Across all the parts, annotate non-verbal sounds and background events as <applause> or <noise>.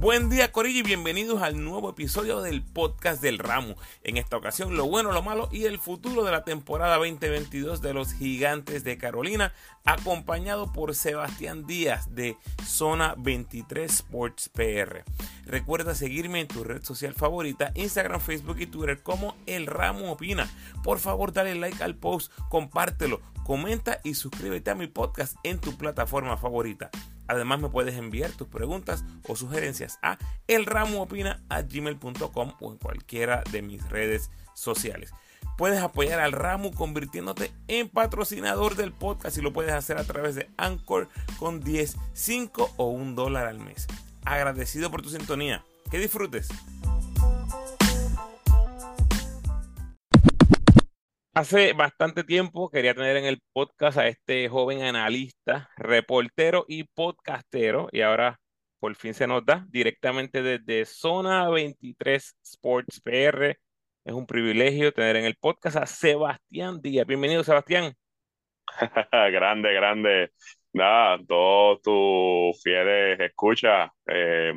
Buen día Corillo y bienvenidos al nuevo episodio del podcast del ramo. En esta ocasión lo bueno, lo malo y el futuro de la temporada 2022 de los gigantes de Carolina, acompañado por Sebastián Díaz de Zona 23 Sports PR. Recuerda seguirme en tu red social favorita, Instagram, Facebook y Twitter como El Ramo Opina. Por favor dale like al post, compártelo, comenta y suscríbete a mi podcast en tu plataforma favorita. Además me puedes enviar tus preguntas o sugerencias a elramuopina.gmail.com o en cualquiera de mis redes sociales. Puedes apoyar al Ramu convirtiéndote en patrocinador del podcast y lo puedes hacer a través de Anchor con 10, 5 o 1 dólar al mes. Agradecido por tu sintonía. Que disfrutes. Hace bastante tiempo quería tener en el podcast a este joven analista, reportero y podcastero, y ahora por fin se nos da directamente desde Zona 23 Sports PR. Es un privilegio tener en el podcast a Sebastián Díaz. Bienvenido, Sebastián. <laughs> grande, grande. Nada, todos tus fieles escuchas. Eh,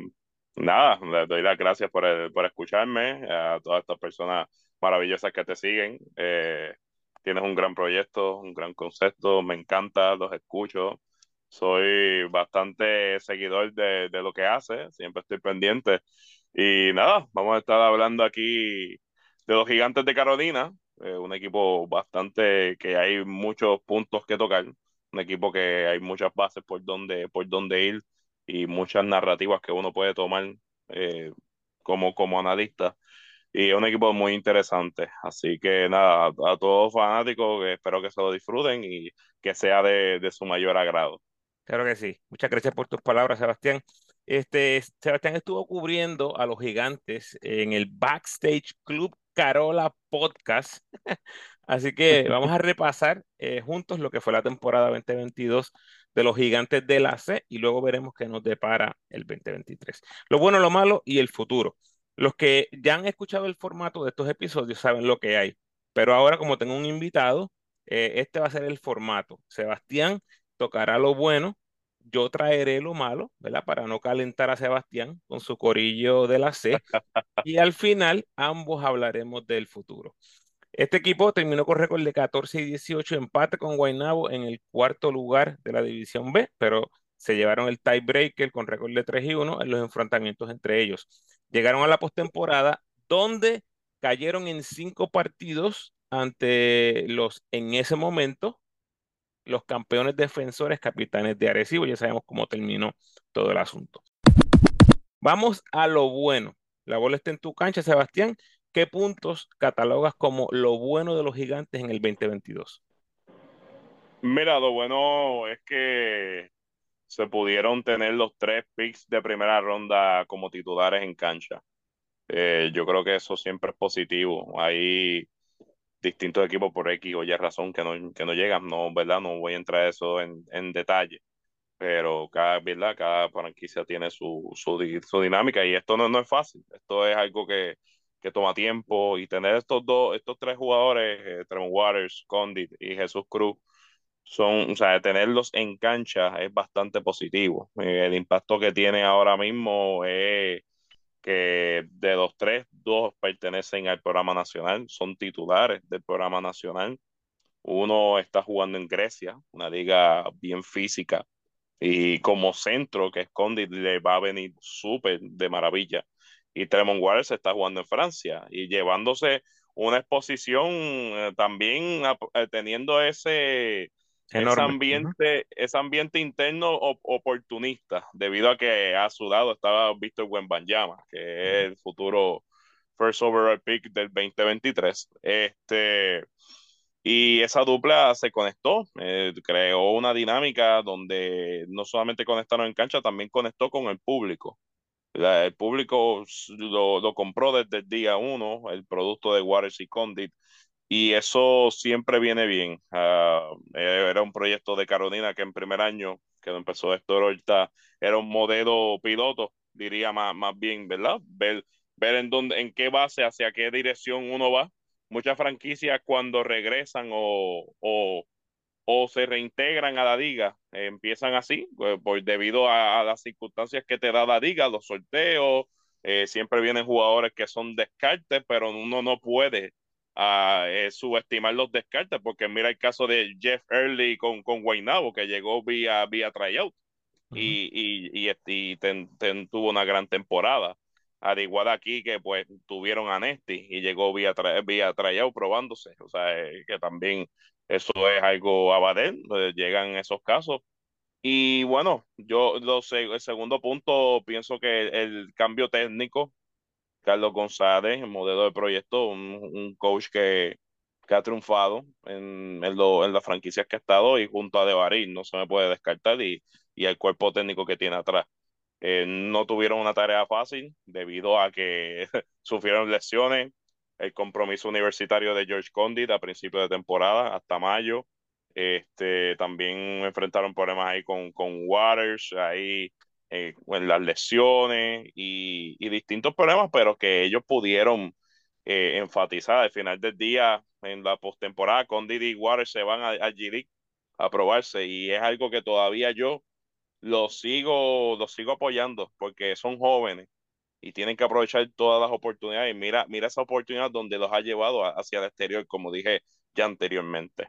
nada, les doy las gracias por, por escucharme, a todas estas personas maravillosas que te siguen. Eh, tienes un gran proyecto, un gran concepto, me encanta, los escucho. Soy bastante seguidor de, de lo que hace, siempre estoy pendiente. Y nada, vamos a estar hablando aquí de los gigantes de Carolina, eh, un equipo bastante que hay muchos puntos que tocar, un equipo que hay muchas bases por donde, por donde ir y muchas narrativas que uno puede tomar eh, como, como analista y es un equipo muy interesante. Así que nada, a, todos fanáticos, espero que se lo disfruten y que sea de, de, su mayor agrado. Claro que sí. Muchas gracias por tus palabras, Sebastián. Este, Sebastián estuvo cubriendo a los gigantes en el Backstage Club Carola Podcast. <laughs> Así que vamos a repasar eh, juntos lo que fue la temporada 2022 de los gigantes de la C y luego veremos qué nos depara el 2023. Lo bueno, lo malo y el futuro. Los que ya han escuchado el formato de estos episodios saben lo que hay, pero ahora como tengo un invitado, eh, este va a ser el formato. Sebastián tocará lo bueno, yo traeré lo malo, ¿verdad? Para no calentar a Sebastián con su corillo de la C. <laughs> y al final ambos hablaremos del futuro. Este equipo terminó con récord de 14 y 18, empate con Guaynabo en el cuarto lugar de la División B, pero se llevaron el tiebreaker con récord de 3 y 1 en los enfrentamientos entre ellos. Llegaron a la postemporada donde cayeron en cinco partidos ante los, en ese momento, los campeones defensores capitanes de Arecibo. Ya sabemos cómo terminó todo el asunto. Vamos a lo bueno. La bola está en tu cancha, Sebastián. ¿Qué puntos catalogas como lo bueno de los gigantes en el 2022? Mira, lo bueno es que se pudieron tener los tres picks de primera ronda como titulares en cancha. Eh, yo creo que eso siempre es positivo. Hay distintos equipos por X o Y razón que no, que no llegan, no, ¿verdad? No voy a entrar eso en, en detalle, pero cada, ¿verdad? Cada franquicia tiene su, su, su dinámica y esto no, no, es fácil. Esto es algo que, que toma tiempo y tener estos dos, estos tres jugadores, eh, Tremont Waters, Condit y Jesús Cruz, son, o sea, tenerlos en cancha es bastante positivo. El impacto que tiene ahora mismo es que de los tres, dos pertenecen al programa nacional, son titulares del programa nacional. Uno está jugando en Grecia, una liga bien física, y como centro que esconde le va a venir súper de maravilla. Y Tremont Waters está jugando en Francia y llevándose una exposición eh, también eh, teniendo ese ese ambiente, ese ambiente interno oportunista, debido a que a su lado estaba Víctor Wembanyama, que es el futuro first overall pick del 2023. Este, y esa dupla se conectó, eh, creó una dinámica donde no solamente conectaron en cancha, también conectó con el público. el público lo, lo, compró desde el día uno, el producto de Waters y Condit, y eso siempre viene bien. Uh, era un proyecto de Carolina que en primer año, que empezó Héctor ahorita, era un modelo piloto, diría más, más bien, ¿verdad? Ver, ver en, dónde, en qué base, hacia qué dirección uno va. Muchas franquicias cuando regresan o, o, o se reintegran a la liga, eh, empiezan así, pues, debido a, las circunstancias que te da la liga, los sorteos, eh, siempre vienen jugadores que son descartes, pero uno no puede uh, eh, subestimar los descartes, porque mira el caso de Jeff Early con, con Guaynabo, que llegó vía, vía tryout uh -huh. y, y, y, y ten, ten, tuvo una gran temporada. Al igual aquí que pues tuvieron a Nesti y llegó vía, vía tryout probándose, o sea, eh, que también eso es algo abadel, llegan esos casos. Y bueno, yo lo sé, el segundo punto, pienso que el, el cambio técnico, Carlos González, el modelo de proyecto, un, coach que, que, ha triunfado en, en las franquicias que ha estado y junto a Devarín no se me puede descartar y, y el cuerpo técnico que tiene atrás. Eh, no tuvieron una tarea fácil debido a que <laughs> sufrieron lesiones, el compromiso universitario de George Condit a principio de temporada hasta mayo. Este, también enfrentaron problemas ahí con, con Waters, ahí eh, en las lesiones y, y, distintos problemas, pero que ellos pudieron eh, enfatizar al final del día en la postemporada. Condit y Waters se van a, a G a probarse y es algo que todavía yo lo sigo, lo sigo apoyando porque son jóvenes y tienen que aprovechar todas las oportunidades. Mira, mira esa oportunidad donde los ha llevado hacia el exterior, como dije ya anteriormente.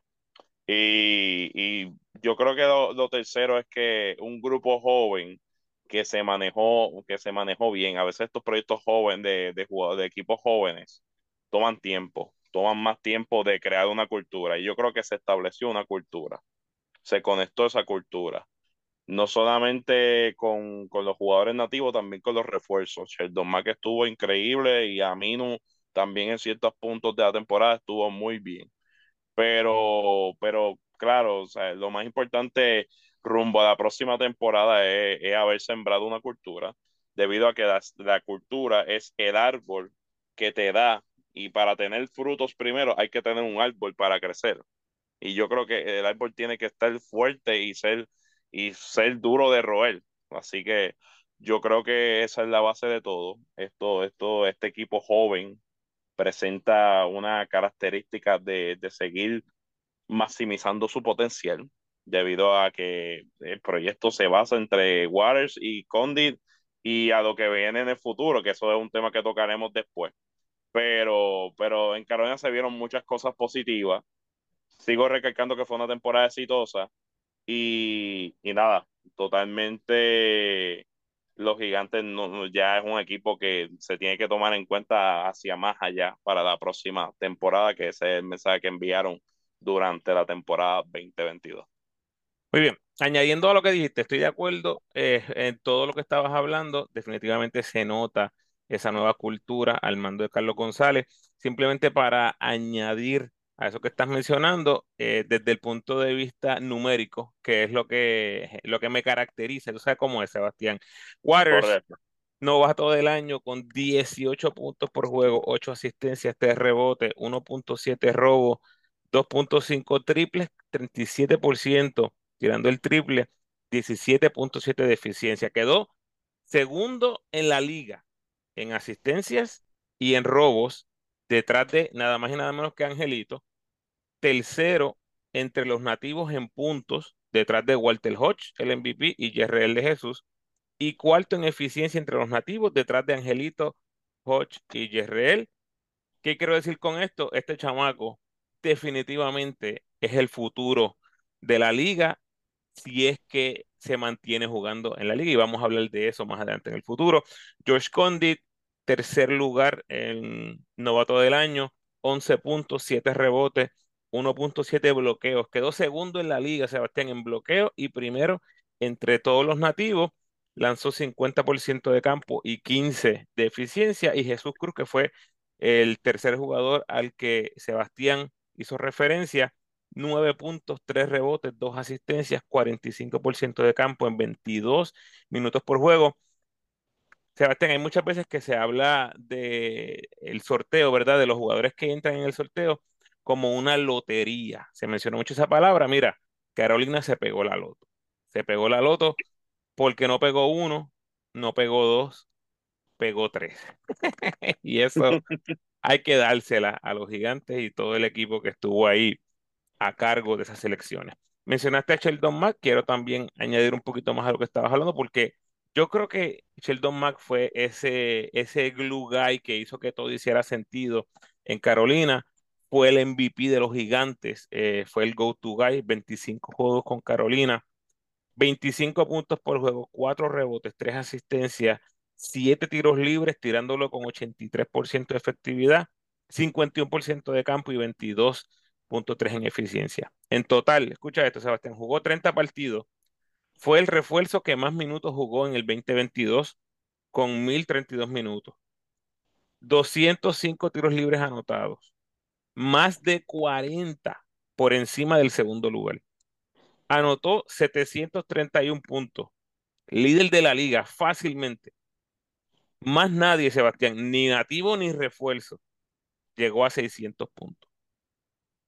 Y, y yo creo que lo, tercero es que un grupo joven que se manejó, que se manejó bien. A veces estos proyectos jóvenes de, de, de equipos jóvenes toman tiempo, toman más tiempo de crear una cultura. Y yo creo que se estableció una cultura. Se conectó esa cultura no solamente con, con, los jugadores nativos, también con los refuerzos. Sheldon Mack estuvo increíble y Aminu también en ciertos puntos de la temporada estuvo muy bien. Pero, pero claro, o lo más importante rumbo a la próxima temporada es, haber sembrado una cultura, debido a que la, la, cultura es el árbol que te da y para tener frutos primero hay que tener un árbol para crecer. Y yo creo que el árbol tiene que estar fuerte y ser y ser duro de roer. Así que yo creo que esa es la base de todo. Esto, esto, este equipo joven presenta una característica de, de seguir maximizando su potencial debido a que el proyecto se basa entre Waters y Condit y a lo que viene en el futuro, que eso es un tema que tocaremos después. Pero, pero en Carolina se vieron muchas cosas positivas. Sigo recalcando que fue una temporada exitosa y, y nada, totalmente los gigantes no, ya es un equipo que se tiene que tomar en cuenta hacia más allá para la próxima temporada, que ese es el mensaje que enviaron durante la temporada 2022. Muy bien, añadiendo a lo que dijiste, estoy de acuerdo eh, en todo lo que estabas hablando, definitivamente se nota esa nueva cultura al mando de Carlos González, simplemente para añadir a eso que estás mencionando, eh, desde el punto de vista numérico, que es lo que, lo que me caracteriza. ¿Tú sabes cómo es, Sebastián? Waters, Correcto. novato del año con 18 puntos por juego, 8 asistencias, 3 rebotes, 1.7 robos, 2.5 triples, 37% tirando el triple, 17.7 de eficiencia. Quedó segundo en la liga en asistencias y en robos detrás de nada más y nada menos que Angelito, tercero entre los nativos en puntos, detrás de Walter Hodge, el MVP, y Jerreel de Jesús, y cuarto en eficiencia entre los nativos, detrás de Angelito, Hodge y Jerreel. ¿Qué quiero decir con esto? Este chamaco definitivamente es el futuro de la liga si es que se mantiene jugando en la liga y vamos a hablar de eso más adelante en el futuro. George Condit tercer lugar en novato del año, 11 puntos, 7 rebotes, 1.7 bloqueos. Quedó segundo en la liga, Sebastián, en bloqueo y primero entre todos los nativos. Lanzó 50% de campo y 15 de eficiencia. Y Jesús Cruz, que fue el tercer jugador al que Sebastián hizo referencia, 9 puntos, 3 rebotes, 2 asistencias, 45% de campo en 22 minutos por juego. Sebastián, hay muchas veces que se habla de el sorteo, ¿verdad? De los jugadores que entran en el sorteo como una lotería. Se mencionó mucho esa palabra. Mira, Carolina se pegó la loto. Se pegó la loto porque no pegó uno, no pegó dos, pegó tres. <laughs> y eso <laughs> hay que dársela a los gigantes y todo el equipo que estuvo ahí a cargo de esas selecciones. Mencionaste a Sheldon Mack, quiero también añadir un poquito más a lo que estabas hablando, porque yo creo que Sheldon Mack fue ese, ese glue guy que hizo que todo hiciera sentido en Carolina. Fue el MVP de los gigantes, eh, fue el go-to guy, 25 juegos con Carolina, 25 puntos por juego, 4 rebotes, 3 asistencias, 7 tiros libres, tirándolo con 83% de efectividad, 51% de campo y 22.3 en eficiencia. En total, escucha esto, Sebastián, jugó 30 partidos, fue el refuerzo que más minutos jugó en el 2022 con 1032 minutos. 205 tiros libres anotados, más de 40 por encima del segundo lugar. Anotó 731 puntos, líder de la liga fácilmente. Más nadie, Sebastián, ni nativo ni refuerzo, llegó a 600 puntos.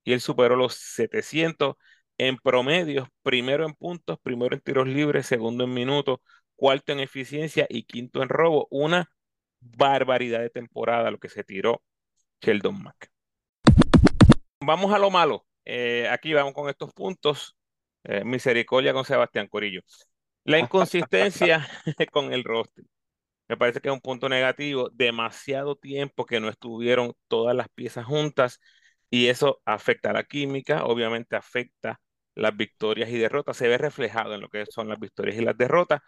Y él superó los 700 en promedio, primero en puntos, primero en tiros libres, segundo en minutos, cuarto en eficiencia y quinto en robo. Una barbaridad de temporada lo que se tiró Sheldon Mack. Vamos a lo malo. Eh, aquí vamos con estos puntos. Eh, misericordia con Sebastián Corillo. La inconsistencia <laughs> con el roster. Me parece que es un punto negativo. Demasiado tiempo que no estuvieron todas las piezas juntas y eso afecta a la química, obviamente afecta las victorias y derrotas, se ve reflejado en lo que son las victorias y las derrotas.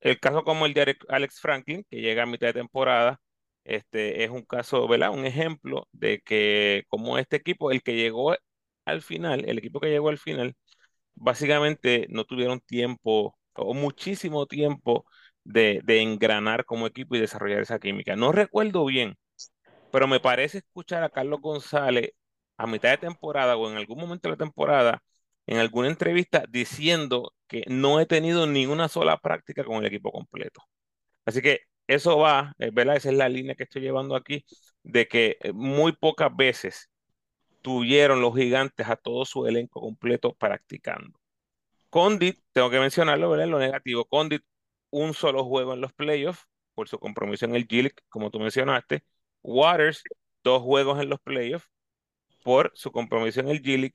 El caso como el de Alex Franklin, que llega a mitad de temporada, este, es un caso, ¿verdad? Un ejemplo de que como este equipo, el que llegó al final, el equipo que llegó al final, básicamente no tuvieron tiempo o muchísimo tiempo de, de engranar como equipo y desarrollar esa química. No recuerdo bien, pero me parece escuchar a Carlos González a mitad de temporada o en algún momento de la temporada en alguna entrevista diciendo que no he tenido ni una sola práctica con el equipo completo. Así que eso va, eh, ¿verdad? Esa es la línea que estoy llevando aquí, de que eh, muy pocas veces tuvieron los gigantes a todo su elenco completo practicando. Condit, tengo que mencionarlo, ¿verdad? Lo negativo, Condit, un solo juego en los playoffs por su compromiso en el g como tú mencionaste. Waters, dos juegos en los playoffs por su compromiso en el g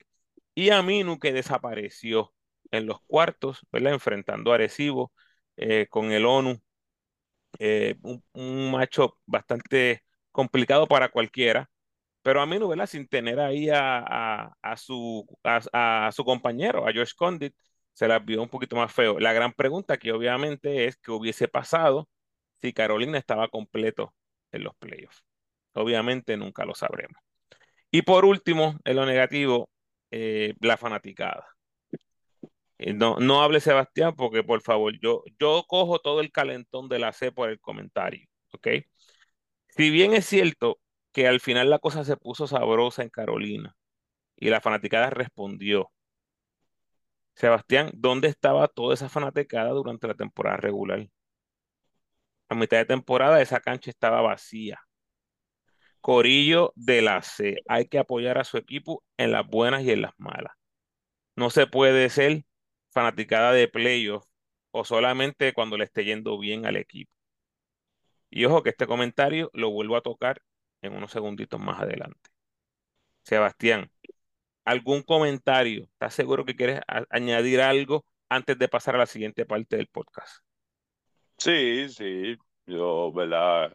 y Aminu que desapareció en los cuartos, ¿verdad? Enfrentando a Arecibo eh, con el ONU. Eh, un, macho bastante complicado para cualquiera, pero Aminu, ¿verdad? Sin tener ahí a, su, a, su compañero, a George Condit, se la vio un poquito más feo. La gran pregunta que obviamente es qué hubiese pasado si Carolina estaba completo en los playoffs. Obviamente nunca lo sabremos. Y por último, en lo negativo, eh, la fanaticada. Eh, no, no hable Sebastián porque por favor, yo, yo cojo todo el calentón de la C por el comentario, ¿ok? Si bien es cierto que al final la cosa se puso sabrosa en Carolina y la fanaticada respondió, Sebastián, ¿dónde estaba toda esa fanaticada durante la temporada regular? A mitad de temporada esa cancha estaba vacía. Corillo de la C. Hay que apoyar a su equipo en las buenas y en las malas. No se puede ser fanaticada de playoff o solamente cuando le esté yendo bien al equipo. Y ojo que este comentario lo vuelvo a tocar en unos segunditos más adelante. Sebastián, ¿algún comentario? ¿Estás seguro que quieres añadir algo antes de pasar a la siguiente parte del podcast? Sí, sí. Yo, ¿verdad?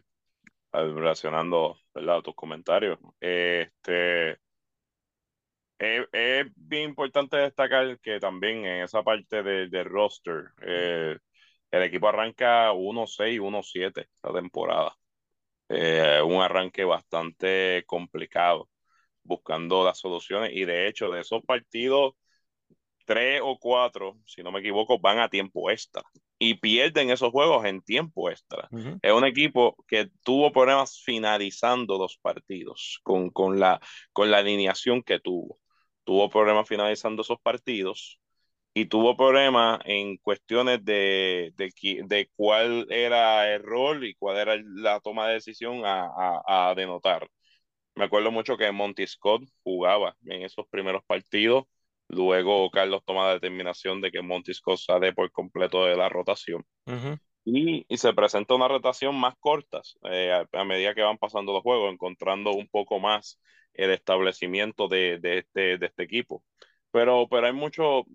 Relacionando ¿verdad? tus comentarios. Este, es, bien importante destacar que también en esa parte del roster, eh, el equipo arranca 1-6, 1-7 la temporada. Eh, un arranque bastante complicado, buscando las soluciones. Y de hecho, de esos partidos, tres o cuatro, si no me equivoco, van a tiempo extra y pierden esos juegos en tiempo extra. Es un equipo que tuvo problemas finalizando los partidos con, con, la, con la alineación que tuvo. Tuvo problemas finalizando esos partidos y tuvo problemas en cuestiones de, de, de, cuál era el rol y cuál era la toma de decisión a, a, a denotar. Me acuerdo mucho que Monty Scott jugaba en esos primeros partidos Luego Carlos toma la determinación de que Monty Scott sale por completo de la rotación. y, se presenta una rotación más corta eh, a, medida que van pasando los juegos, encontrando un poco más el establecimiento de, de, este, de este equipo. pero, pero hay mucho,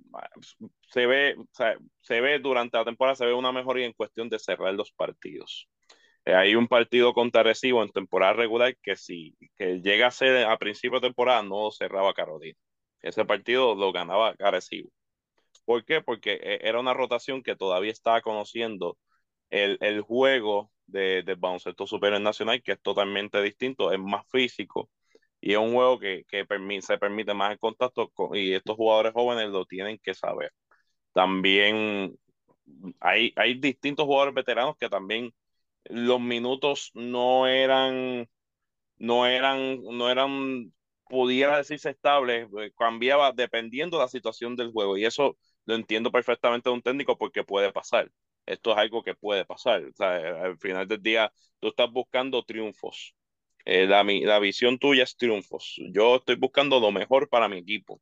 se ve, o sea, se ve durante la temporada, se ve una mejoría en cuestión de cerrar los partidos. Eh, hay un partido contra Recibo en temporada regular que si que llega a ser a principio de temporada no cerraba Carolina. Ese partido lo ganaba Recibo. ¿Por qué? Porque eh, era una rotación que todavía estaba conociendo el, el juego de, del baloncesto superior nacional, que es totalmente distinto, es más físico y es un juego que, que se permite más el contacto y estos jugadores jóvenes lo tienen que saber. También hay, hay distintos jugadores veteranos que también los minutos no eran, no eran, no eran, pudiera decirse estables, eh, cambiaba dependiendo de la situación del juego. Y eso lo entiendo perfectamente de un técnico porque puede pasar. Esto es algo que puede pasar. Sea, al final del día, tú estás buscando triunfos. Eh, la, la visión tuya es triunfos. Yo estoy buscando lo mejor para mi equipo.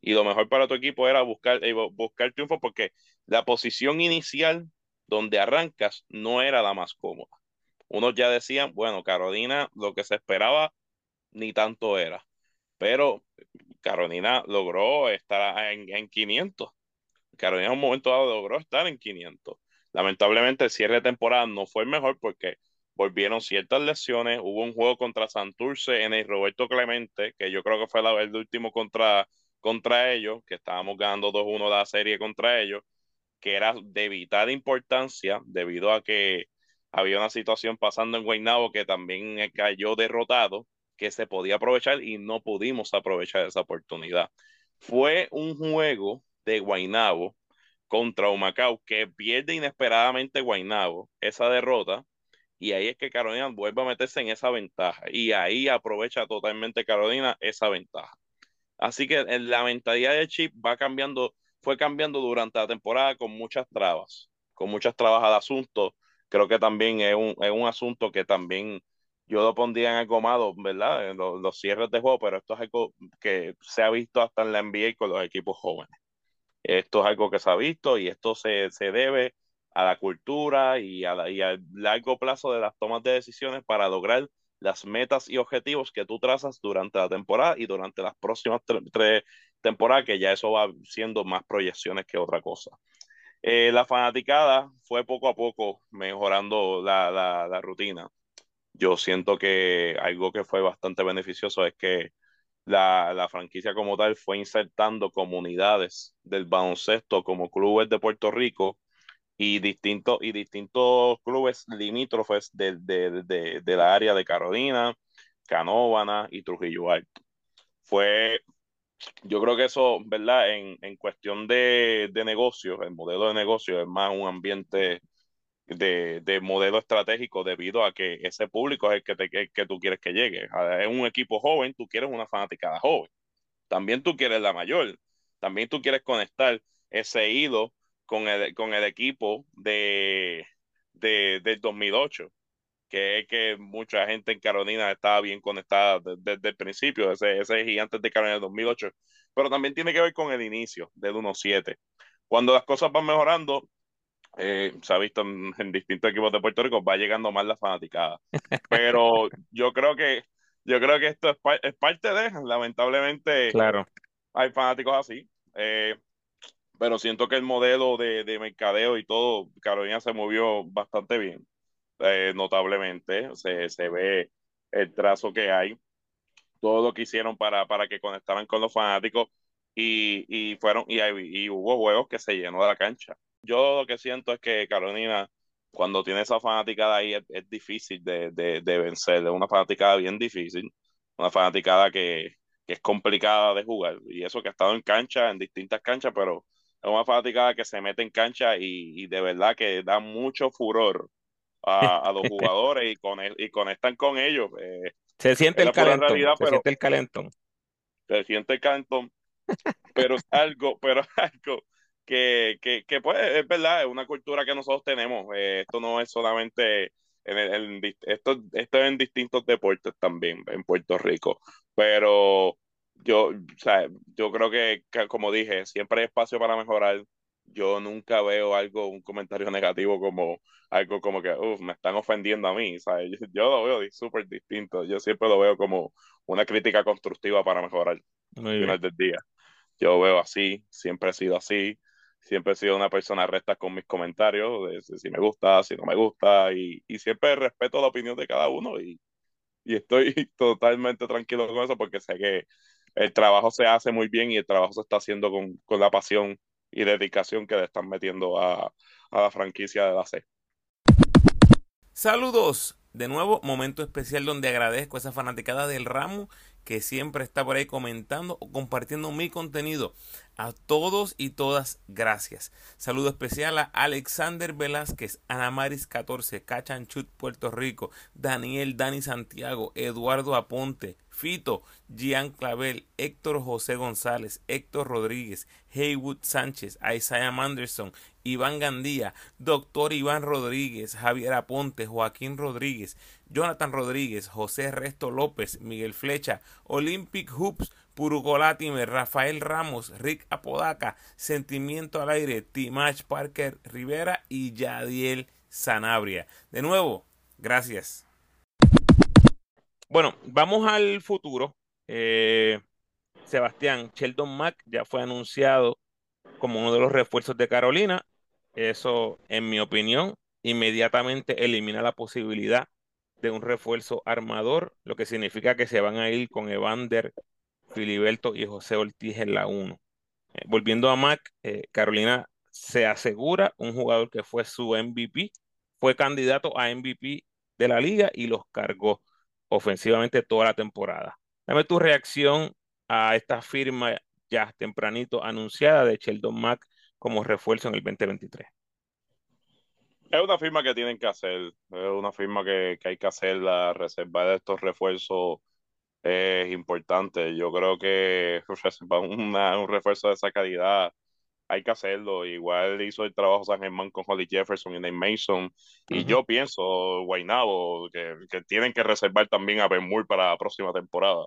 Y lo mejor para tu equipo era buscar, eh, buscar triunfos porque la posición inicial donde arrancas no era la más cómoda. Unos ya decían, bueno, Carolina lo que se esperaba ni tanto era, pero Carolina logró estar en, en 500. Carolina en un momento dado logró estar en 500. Lamentablemente el cierre de temporada no fue el mejor porque volvieron ciertas lesiones, hubo un juego contra Santurce en el Roberto Clemente, que yo creo que fue el último contra, contra ellos, que estábamos ganando 2-1 la serie contra ellos, que era de vital importancia debido a que había una situación pasando en Guaynabo que también cayó derrotado, que se podía aprovechar y no pudimos aprovechar esa oportunidad. Fue un juego de Guaynabo contra Humacao que pierde inesperadamente Guaynabo esa derrota y ahí es que Carolina vuelve a meterse en esa ventaja y ahí aprovecha totalmente Carolina esa ventaja. Así que la mentalidad de Chip va cambiando fue cambiando durante la temporada con muchas trabas, con muchas trabas al asunto. Creo que también es un, es un asunto que también yo lo pondría en algo malo, ¿verdad? Los, los, cierres de juego, pero esto es algo que se ha visto hasta en la NBA con los equipos jóvenes. Esto es algo que se ha visto y esto se, se debe a la cultura y, a y al largo plazo de las tomas de decisiones para lograr las metas y objetivos que tú trazas durante la temporada y durante las próximas tres temporadas, que ya eso va siendo más proyecciones que otra cosa. Eh, la fanaticada fue poco a poco mejorando la, la, la, rutina. Yo siento que algo que fue bastante beneficioso es que la, la, franquicia como tal fue insertando comunidades del baloncesto como clubes de Puerto Rico y distintos, y distintos clubes limítrofes de, de, de, de la área de Carolina, Canóvana y Trujillo Alto. Fue, yo creo que eso, ¿verdad? En, en cuestión de, de negocio, el modelo de negocio es más un ambiente de, de, modelo estratégico debido a que ese público es el que, te, que, que tú quieres que llegue. Es un equipo joven, tú quieres una fanaticada joven. También tú quieres la mayor. También tú quieres conectar ese hilo con el, con el equipo de, de, del 2008, que es que mucha gente en Carolina estaba bien conectada desde, el principio, ese, ese gigante de Carolina del 2008, pero también tiene que ver con el inicio del 1-7. Cuando las cosas van mejorando, eh, se ha visto en, en, distintos equipos de Puerto Rico, va llegando más la fanaticada. Pero <laughs> yo creo que yo creo que esto es, es parte de, lamentablemente, claro. hay fanáticos así. Eh, pero siento que el modelo de, de, mercadeo y todo, Carolina se movió bastante bien, eh, notablemente, se, se, ve el trazo que hay, todo lo que hicieron para, para que conectaran con los fanáticos y, y fueron y, y, hubo juegos que se llenó de la cancha. Yo lo que siento es que Carolina, cuando tiene esa fanaticada ahí, es, es difícil de, de, de vencer, es una fanaticada bien difícil, una fanaticada que, que es complicada de jugar y eso que ha estado en cancha, en distintas canchas, pero es una fanaticada que se mete en cancha y, y de verdad que da mucho furor a, a los <laughs> jugadores y, con, y conectan con ellos. Eh, se siente el calentón. Realidad, se siente el calentón. Se siente el calentón. pero es algo, pero algo que, que, que, pues es verdad, es una cultura que nosotros tenemos. Eh, esto no es solamente en, el, en esto, esto es en distintos deportes también en Puerto Rico. Pero yo, o sea, yo creo que, que, como dije, siempre hay espacio para mejorar. Yo nunca veo algo, un comentario <laughs> negativo como algo como que, uff, me están ofendiendo a mí. ¿sabes? Yo, <laughs> yo lo veo súper distinto. Yo siempre lo veo como una crítica constructiva para mejorar Muy bien. del día. yo veo así, siempre he sido así, siempre he sido una persona recta con mis comentarios, de si me gusta, si no me gusta, y, y siempre respeto la opinión de cada uno y, y estoy <laughs> totalmente tranquilo con eso porque sé que el trabajo se hace muy bien y el trabajo se está haciendo con, con la pasión y dedicación que le están metiendo a, a la franquicia de la C. Saludos. De nuevo, momento especial donde agradezco a esa fanaticada del ramo que siempre está por ahí comentando o compartiendo mi contenido. A todos y todas, gracias. Saludo especial a Alexander Velázquez, Anamaris 14, Cachanchut, Puerto Rico, Daniel Dani Santiago, Eduardo Aponte, Fito, Gian Clavel, Héctor José González, Héctor Rodríguez, Haywood Sánchez, Isaiah Manderson, Iván Gandía, Doctor Iván Rodríguez, Javier Aponte, Joaquín Rodríguez, Jonathan Rodríguez, José Resto López, Miguel Flecha, Olympic Hoops, Purucolatimer, Rafael Ramos, Rick Apodaca, Sentimiento al Aire, Timach Parker Rivera y Yadiel Sanabria. De nuevo, gracias. Bueno, vamos al futuro. Eh, Sebastián, Sheldon Mack ya fue anunciado como uno de los refuerzos de Carolina. Eso, en mi opinión, inmediatamente elimina la posibilidad de un refuerzo armador, lo que significa que se van a ir con Evander, Filiberto y José Ortiz en la 1. Eh, volviendo a Mac, eh, Carolina se asegura un jugador que fue su MVP, fue candidato a MVP de la liga y los cargó ofensivamente toda la temporada. Dame tu reacción a esta firma ya tempranito anunciada de Sheldon Mack como refuerzo en el 2023. Es una firma que tienen que hacer, es una firma que, que hay que hacer, la reserva de estos refuerzos es importante. Yo creo que <laughs> un refuerzo de esa calidad hay que hacerlo. Igual hizo el trabajo San Germán con Holly Jefferson y Nate Mason. Y yo pienso, Guaynabo, que, que, tienen que reservar también a Ben Moore para la próxima temporada.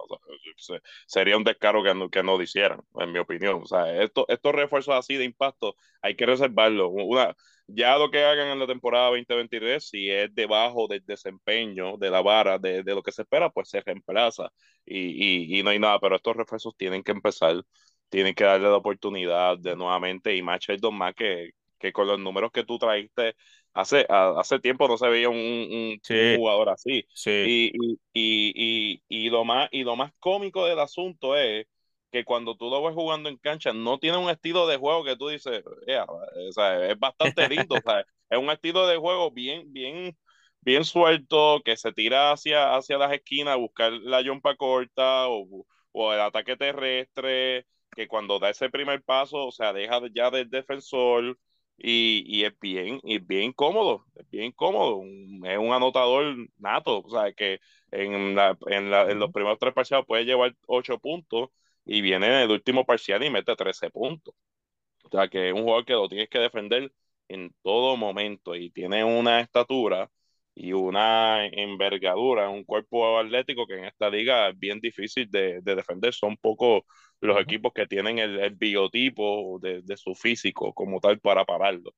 sería un descaro que no, que no lo hicieran, en mi opinión. O sea, esto, estos refuerzos así de impacto hay que reservarlos. Una, ya lo que hagan en la temporada 2023, si es debajo del desempeño de la vara de, de lo que se espera, pues se reemplaza y, y, y, no hay nada, pero estos refuerzos tienen que empezar, tienen que darle la oportunidad de nuevamente y más dos más que, que con los números que tú traiste hace, hace tiempo no se veía un, un, jugador así. Sí. Y, y, y, lo más, y lo más cómico del asunto es que cuando tú lo ves jugando en cancha, no tiene un estilo de juego que tú dices, o sea, es bastante lindo, o <laughs> sea, es un estilo de juego bien, bien, bien suelto, que se tira hacia, hacia las esquinas a buscar la jumpa corta o, o, el ataque terrestre, que cuando da ese primer paso, o sea, deja ya del defensor y, y es bien, y bien cómodo, es bien cómodo, es un anotador nato, o sea, que en, la, en, la, en los primeros tres parciales puede llevar ocho puntos y viene en el último parcial y mete 13 puntos. O sea que es un jugador que lo tienes que defender en todo momento y tiene una estatura y una envergadura, un cuerpo atlético que en esta liga es bien difícil de, de defender. Son pocos los equipos que tienen el, biotipo de, de, su físico como tal para pararlo.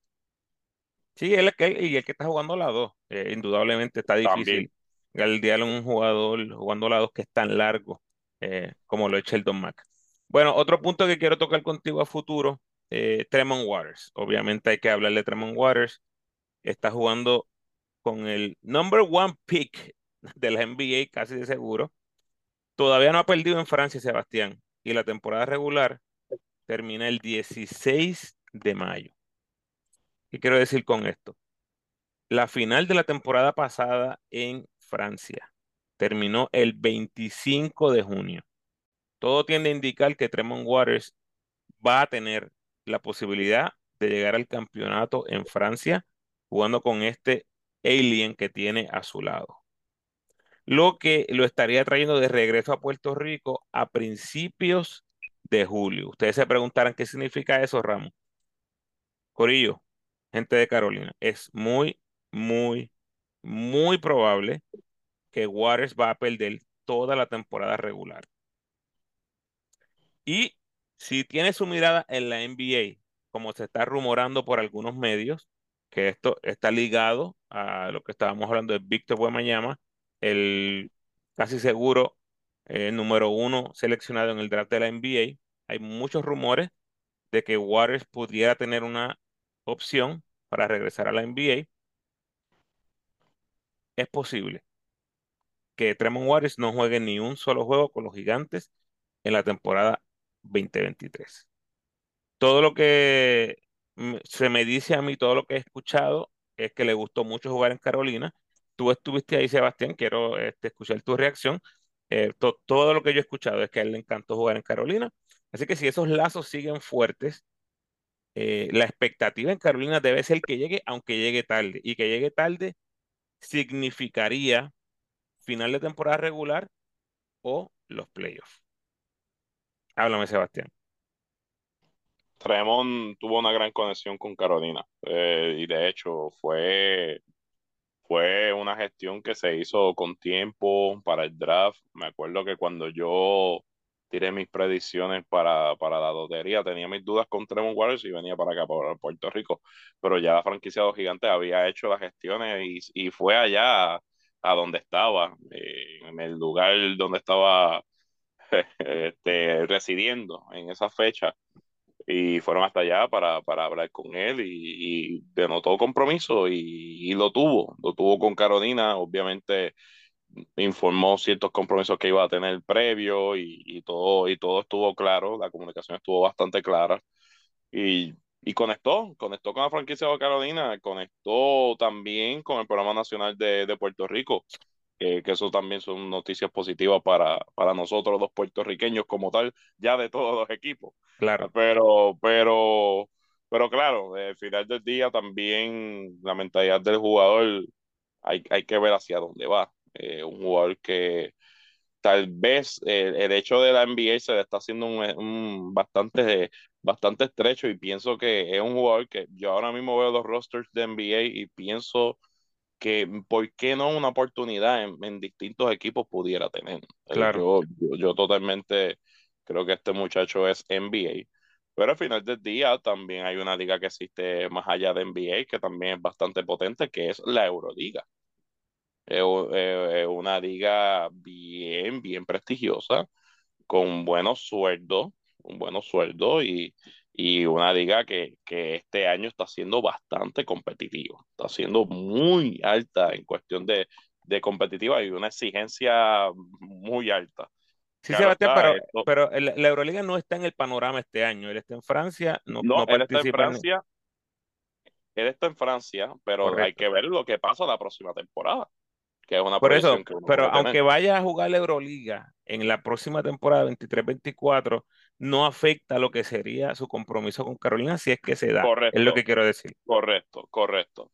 Sí, él, y el que está jugando la dos, eh, indudablemente está difícil. El diálogo un jugador jugando la dos que es tan largo eh, como lo echa Sheldon Mack. Bueno, otro punto que quiero tocar contigo a futuro, eh, Tremont Waters. Obviamente hay que hablar de Tremont Waters. Está jugando con el number one pick de la NBA, casi de seguro. Todavía no ha perdido en Francia, Sebastián. Y la temporada regular termina el 16 de mayo. ¿Qué quiero decir con esto? La final de la temporada pasada en Francia terminó el 25 de junio. Todo tiende a indicar que Tremont Waters va a tener la posibilidad de llegar al campeonato en Francia jugando con este alien que tiene a su lado. Lo que lo estaría trayendo de regreso a Puerto Rico a principios de julio. Ustedes se preguntarán qué significa eso, Ramón. Corillo, gente de Carolina, es muy, muy, muy probable que Waters va a perder toda la temporada regular. Y si tiene su mirada en la NBA, como se está rumorando por algunos medios, que esto está ligado a lo que estábamos hablando de Víctor Buemayama, el casi seguro eh, número uno seleccionado en el draft de la NBA, hay muchos rumores de que Waters pudiera tener una opción para regresar a la NBA. Es posible que Tremont Waters no juegue ni un solo juego con los gigantes en la temporada 2023. Todo lo que se me dice a mí, todo lo que he escuchado, es que le gustó mucho jugar en Carolina. Tú estuviste ahí, Sebastián, quiero este, escuchar tu reacción. Eh, todo lo que yo he escuchado es que a él le encantó jugar en Carolina. Así que si esos lazos siguen fuertes, eh, la expectativa en Carolina debe ser que llegue, aunque llegue tarde. Y que llegue tarde significaría final de temporada regular o los playoffs. Háblame, Sebastián. Tremont tuvo una gran conexión con Carolina eh, y de hecho fue, fue una gestión que se hizo con tiempo para el draft. Me acuerdo que cuando yo tiré mis predicciones para, para la lotería, tenía mis dudas con Tremont Waters y venía para acá, para Puerto Rico, pero ya la franquicia de los gigantes había hecho las gestiones y, y fue allá a, donde estaba, eh, en el lugar donde estaba <laughs> este, residiendo en esa fecha y fueron hasta allá para, para hablar con él y, y denotó compromiso y, y, lo tuvo, lo tuvo con Carolina, obviamente informó ciertos compromisos que iba a tener previo y, y todo, y todo estuvo claro, la comunicación estuvo bastante clara y, conectó, conectó con la franquicia de Carolina, conectó también con el programa nacional de, de Puerto Rico que, eso también son noticias positivas para, para nosotros los puertorriqueños como tal, ya de todos los equipos. Claro. Pero, pero, pero claro, al final del día también la mentalidad del jugador hay, hay que ver hacia dónde va. Eh, un jugador que tal vez eh, el hecho de la NBA se le está haciendo un, un bastante, bastante estrecho y pienso que es un jugador que yo ahora mismo veo los rosters de NBA y pienso que por qué no una oportunidad en, distintos equipos pudiera tener. Eh, claro. Yo, yo, totalmente creo que este muchacho es NBA, pero al final del día también hay una liga que existe más allá de NBA que también es bastante potente, que es la Euroliga. Es una liga bien, bien prestigiosa, con buenos sueldos, un buenos sueldos y, y una liga que, que, este año está siendo bastante competitiva, está siendo muy alta en cuestión de, de competitiva y una exigencia muy alta. Sí, Sebastián, pero, pero la Euroliga no está en el panorama este año, él está en Francia, no, no, no él está en Francia, él está en Francia, pero Correcto. hay que ver lo que pasa la próxima temporada que es una Por eso, pero aunque vaya a jugar la Euroliga en la próxima temporada 23-24, no afecta lo que sería su compromiso con Carolina si es que se da. Correcto, es lo que quiero decir. Correcto, correcto.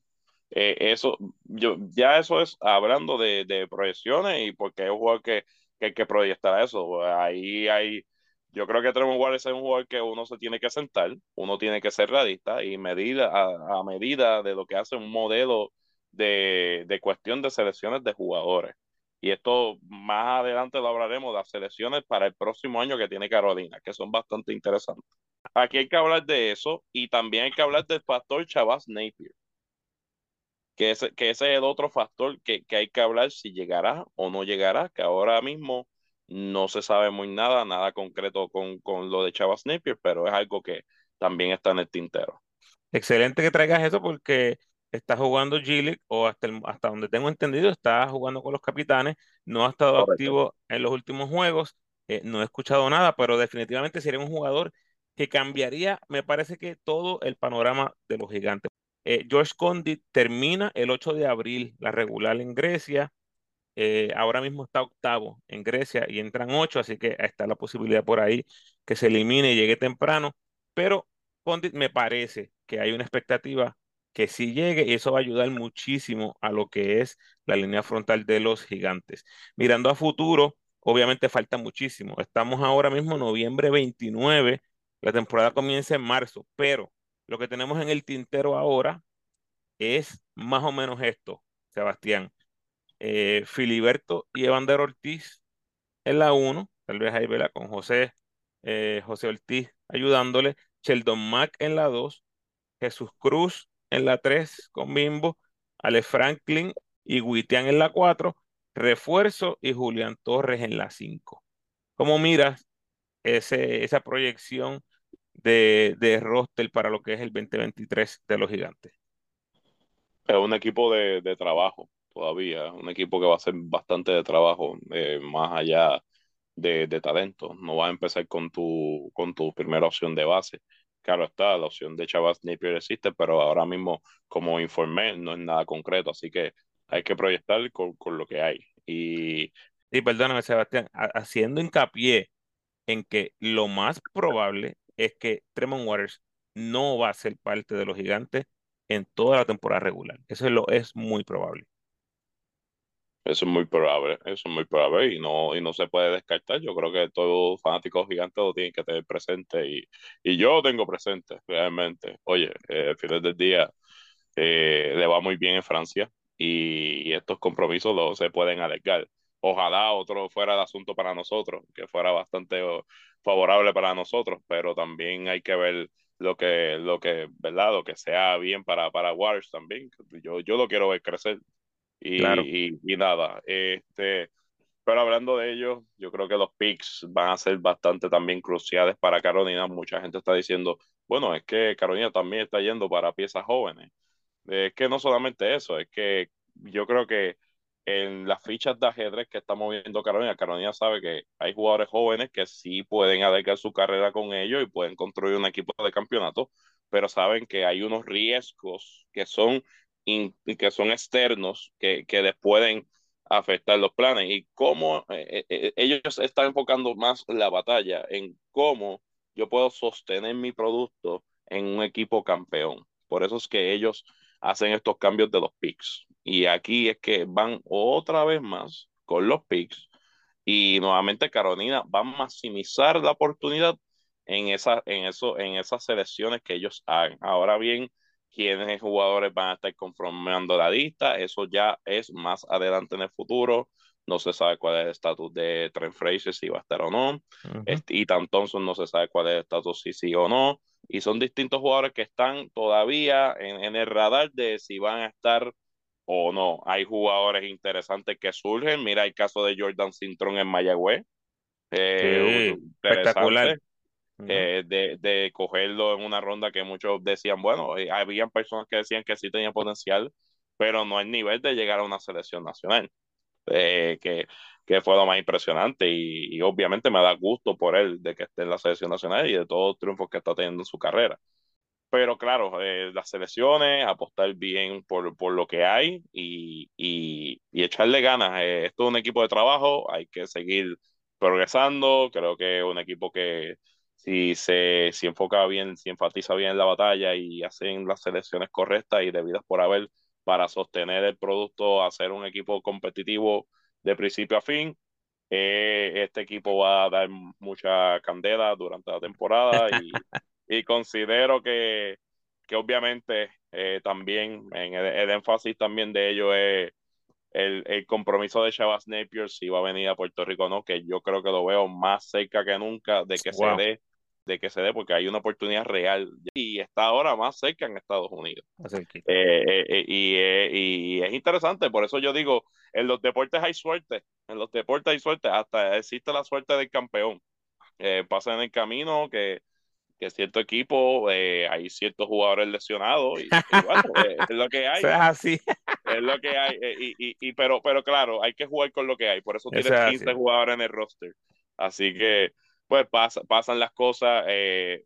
Eh, eso, yo, ya eso es hablando de, de proyecciones y porque es un jugador que, que hay que proyectar eso. Ahí hay, yo creo que Tremont Waters es un jugador que uno se tiene que sentar, uno tiene que ser realista y medir a, a medida de lo que hace un modelo de, de cuestión de selecciones de jugadores. Y esto más adelante lo hablaremos, las selecciones para el próximo año que tiene Carolina, que son bastante interesantes. Aquí hay que hablar de eso y también hay que hablar del factor Chavas Napier, que, es, que ese es el otro factor que, que hay que hablar si llegará o no llegará, que ahora mismo no se sabe muy nada, nada concreto con, con lo de Chavas Napier, pero es algo que también está en el tintero. Excelente que traigas eso porque está jugando Gillick o hasta, hasta donde tengo entendido está jugando con los capitanes, no ha estado Correcto. activo en los últimos juegos, eh, no he escuchado nada, pero definitivamente sería un jugador que cambiaría, me parece que todo el panorama de los gigantes. Eh, George Condit termina el 8 de abril la regular en Grecia, eh, ahora mismo está octavo en Grecia y entran ocho, así que está la posibilidad por ahí que se elimine y llegue temprano, pero Condit me parece que hay una expectativa que sí llegue y eso va a ayudar muchísimo a lo que es la línea frontal de los gigantes. Mirando a futuro, obviamente falta muchísimo. Estamos ahora mismo noviembre 29, la temporada comienza en marzo, pero lo que tenemos en el tintero ahora es más o menos esto, Sebastián. Eh, Filiberto y Evander Ortiz en la 1, tal vez ahí, ¿verdad? Con José, eh, José Ortiz ayudándole, Sheldon Mack en la 2, Jesús Cruz en la 3 con Bimbo, Ale Franklin y Witian en la 4, refuerzo y Julián Torres en la 5. ¿Cómo miras ese, esa proyección de, de roster para lo que es el 2023 de los gigantes? Es un equipo de, de trabajo todavía, un equipo que va a hacer bastante de trabajo, eh, más allá de, de, talento. No va a empezar con tu, con tu primera opción de base. Claro está, la opción de Chavas Napier existe, pero ahora mismo, como informé, no es nada concreto, así que hay que proyectar con, con lo que hay. Y, perdóname, Sebastián, haciendo hincapié en que lo más probable es que Tremont Waters no va a ser parte de los gigantes en toda la temporada regular. Eso es, lo, es muy probable. Eso es muy probable, eso es muy probable y no, y no se puede descartar. Yo creo que todos fanáticos gigantes lo tienen que tener presente y, y yo lo tengo presente realmente. Oye, eh, al final del día eh, le va muy bien en Francia y, y estos compromisos lo, se pueden alargar. Ojalá otro fuera el asunto para nosotros, que fuera bastante favorable para nosotros, pero también hay que ver lo que, lo que, ¿verdad? Lo que sea bien para, para Waters también. Yo, yo lo quiero ver crecer. Y, Claro. y, y nada, este, pero hablando de ello, yo creo que los picks van a ser bastante también cruciales para Carolina. Mucha gente está diciendo, bueno, es que Carolina también está yendo para piezas jóvenes. Es que no solamente eso, es que yo creo que en las fichas de ajedrez que está moviendo Carolina, Carolina sabe que hay jugadores jóvenes que sí pueden alargar su carrera con ellos y pueden construir un equipo de campeonato, pero saben que hay unos riesgos que son, in, que son externos que, que les pueden afectar los planes y cómo eh, eh, ellos están enfocando más la batalla en cómo yo puedo sostener mi producto en un equipo campeón. Por eso es que ellos hacen estos cambios de los picks. Y aquí es que van otra vez más con los picks y nuevamente Carolina va a maximizar la oportunidad en, esa, en, eso, en esas selecciones que ellos hagan. Ahora bien, quiénes jugadores van a estar conformando la lista, eso ya es más adelante en el futuro. No se sabe cuál es el estatus de Trent Fraser, si va a estar o no. Uh -huh. este, Ethan Thompson no se sabe cuál es el estatus, si sí o no. Y son distintos jugadores que están todavía en, en el radar de si van a estar o no. Hay jugadores interesantes que surgen. Mira el caso de Jordan Cintrón en Mayagüez. Eh, sí, espectacular. Eh, de, de, cogerlo en una ronda que muchos decían, bueno, eh, habían personas que decían que sí tenía potencial, pero no el nivel de llegar a una selección nacional, eh, que, que, fue lo más impresionante y, y, obviamente me da gusto por él de que esté en la selección nacional y de todos los triunfos que está teniendo en su carrera. Pero claro, eh, las selecciones, apostar bien por, por lo que hay y, y, y echarle ganas. Eh, esto es un equipo de trabajo, hay que seguir progresando. Creo que es un equipo que si se si enfoca bien, si enfatiza bien en la batalla y hacen las selecciones correctas y debidas por haber para sostener el producto, hacer un equipo competitivo de principio a fin, eh, este equipo va a dar mucha candela durante la temporada <laughs> y y considero que, que obviamente eh, también en el, el, énfasis también de ello es el, el compromiso de Shabazz Napier si va a venir a Puerto Rico o no, que yo creo que lo veo más cerca que nunca de que wow. se dé, de que se dé, porque hay una oportunidad real y está ahora más cerca en Estados Unidos. Eh, eh, y, y, es interesante, por eso yo digo, en los deportes hay suerte, en los deportes hay suerte, hasta existe la suerte del campeón. pasa en el camino que que cierto equipo eh, hay ciertos jugadores lesionados y, y bueno, <laughs> eh, es lo que hay. Eso es así. Es lo que hay. Eh, y, y, pero, pero claro, hay que jugar con lo que hay. Por eso tienes 15 así. jugadores en el roster. Así que, pues pasa, pasan las cosas. Eh,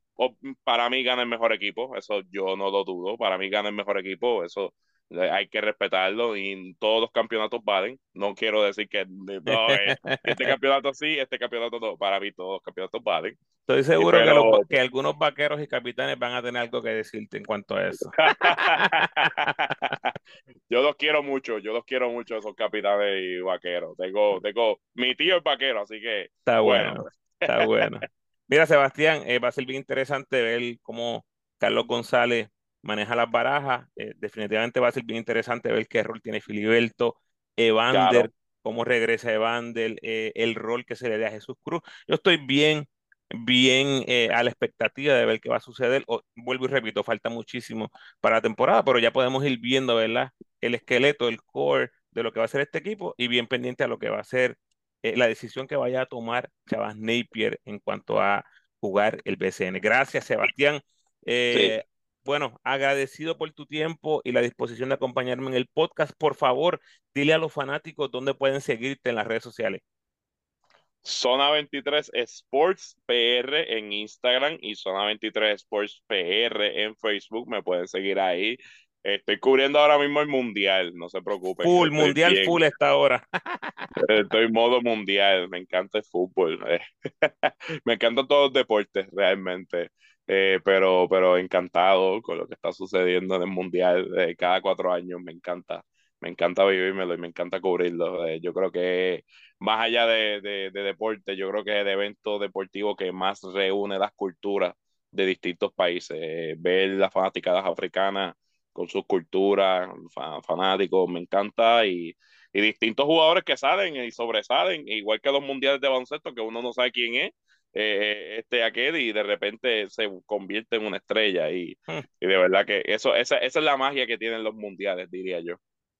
para mí gana el mejor equipo. Eso yo no lo dudo. Para mí gana el mejor equipo. Eso hay que respetarlo y todos los campeonatos valen. No quiero decir que no, eh, este <laughs> campeonato sí, este campeonato no. Para mí todos los campeonatos valen. Estoy seguro pero... que, los, que, algunos vaqueros y capitanes van a tener algo que decirte en cuanto a eso. <laughs> yo los quiero mucho, yo los quiero mucho esos capitanes y vaqueros. Tengo, tengo, mi tío es vaquero, así que está bueno, bueno. Está bueno. Mira, Sebastián, eh, va a ser bien interesante ver cómo Carlos González maneja las barajas. Eh, definitivamente va a ser bien interesante ver qué rol tiene Filiberto, Evander, claro. cómo regresa Evander, eh, el rol que se le da a Jesús Cruz. Yo estoy bien, bien eh, a la expectativa de ver qué va a suceder. O, vuelvo y repito, falta muchísimo para la temporada, pero ya podemos ir viendo, ¿verdad? El esqueleto, el core de lo que va a ser este equipo y bien pendiente a lo que va a ser eh, la decisión que vaya a tomar Chavas Napier en cuanto a jugar el BCN. Gracias, Sebastián. Eh, bueno, agradecido por tu tiempo y la disposición de acompañarme en el podcast. Por favor, dile a los fanáticos dónde pueden seguirte en las redes sociales. Zona 23 Sports PR en Instagram y Zona 23 Sports PR en Facebook. Me pueden seguir ahí. Estoy cubriendo ahora mismo el mundial, no se preocupen. Full, mundial full esta ahora. <laughs> Estoy en modo mundial, me encanta el fútbol. <laughs> me encantan todos los deportes realmente. Eh, pero, pero encantado con lo que está sucediendo en el mundial de cada cuatro años, me encanta me encanta vivírmelo y me encanta cubrirlo. Eh, yo creo que más allá de, de, deporte, yo creo que es el evento deportivo que más reúne las culturas de distintos países. Eh, ver las fanáticas africanas con sus culturas, fanáticos, me encanta y, y, distintos jugadores que salen y sobresalen, igual que los mundiales de baloncesto, que uno no sabe quién es. Eh, este aquel y de repente se convierte en una estrella y, hmm. y de verdad que eso esa, esa es la magia que tienen los mundiales diría yo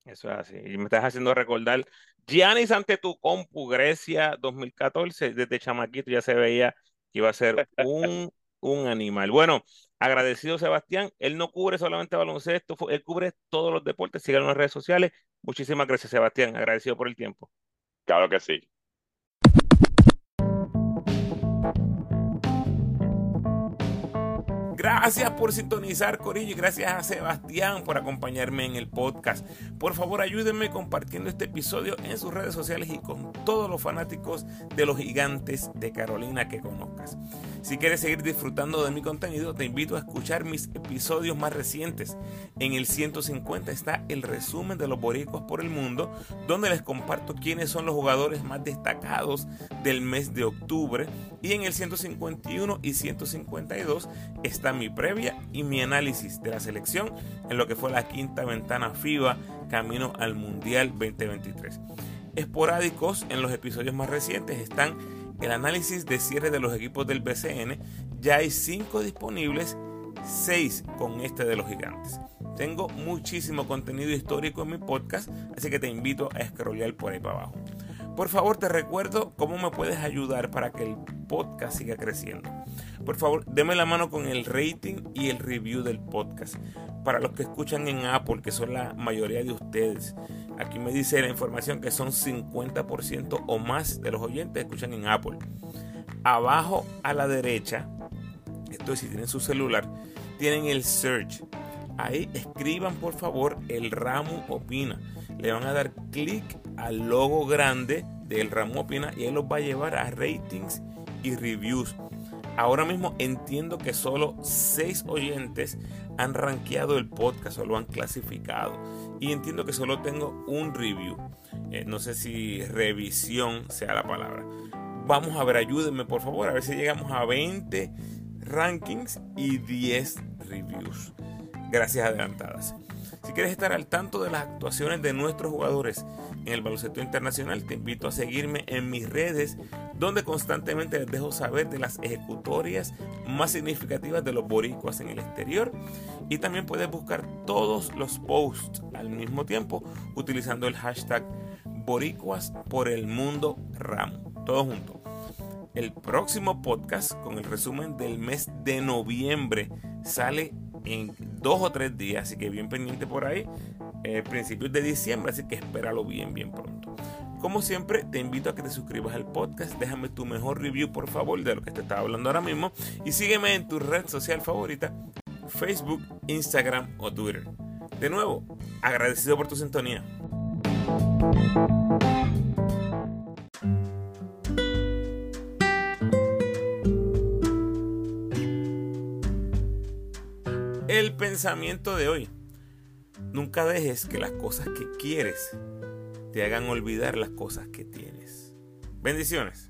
eso es así. Y me estás haciendo recordar Giannis ante tu compu, Grecia 2014. Desde chamaquito ya se veía que iba a ser <laughs> un, un animal. Bueno, agradecido Sebastián. Él no cubre solamente baloncesto, él cubre todos los deportes. Síganlo en las redes sociales. Muchísimas gracias, Sebastián. Agradecido por el tiempo. Claro que sí. Gracias por sintonizar, Corillo, y gracias a Sebastián por acompañarme en el podcast. Por favor, ayúdenme compartiendo este episodio en sus redes sociales y con todos los fanáticos de los gigantes de Carolina que conozcas. Si quieres seguir disfrutando de mi contenido, te invito a escuchar mis episodios más recientes. En el 150 está el resumen de los boricuas por el mundo, donde les comparto quiénes son los jugadores más destacados del mes de octubre. Y en el 151 y 152 está mi previa y mi análisis de la selección en lo que fue la quinta ventana FIBA camino al Mundial 2023. Esporádicos en los episodios más recientes están el análisis de cierre de los equipos del BCN. Ya hay 5 disponibles, 6 con este de los gigantes. Tengo muchísimo contenido histórico en mi podcast, así que te invito a scrollear por ahí para abajo. Por favor, te recuerdo cómo me puedes ayudar para que el podcast siga creciendo. Por favor, deme la mano con el rating y el review del podcast. Para los que escuchan en Apple, que son la mayoría de ustedes, aquí me dice la información que son 50% o más de los oyentes que escuchan en Apple. Abajo a la derecha, esto es si tienen su celular, tienen el search. Ahí escriban por favor el ramo opina. Le van a dar clic al logo grande del ramo opina y él los va a llevar a ratings y reviews. Ahora mismo entiendo que solo 6 oyentes han rankeado el podcast o lo han clasificado. Y entiendo que solo tengo un review. Eh, no sé si revisión sea la palabra. Vamos a ver, ayúdenme por favor, a ver si llegamos a 20 rankings y 10 reviews. Gracias adelantadas. Si quieres estar al tanto de las actuaciones de nuestros jugadores en el baloncesto internacional, te invito a seguirme en mis redes, donde constantemente les dejo saber de las ejecutorias más significativas de los boricuas en el exterior. Y también puedes buscar todos los posts al mismo tiempo utilizando el hashtag boricuas por el mundo ramo. Todo junto. El próximo podcast con el resumen del mes de noviembre sale en dos o tres días, así que bien pendiente por ahí, eh, principios de diciembre, así que espéralo bien, bien pronto. Como siempre, te invito a que te suscribas al podcast, déjame tu mejor review por favor de lo que te estaba hablando ahora mismo y sígueme en tu red social favorita, Facebook, Instagram o Twitter. De nuevo, agradecido por tu sintonía. el pensamiento de hoy. Nunca dejes que las cosas que quieres te hagan olvidar las cosas que tienes. Bendiciones.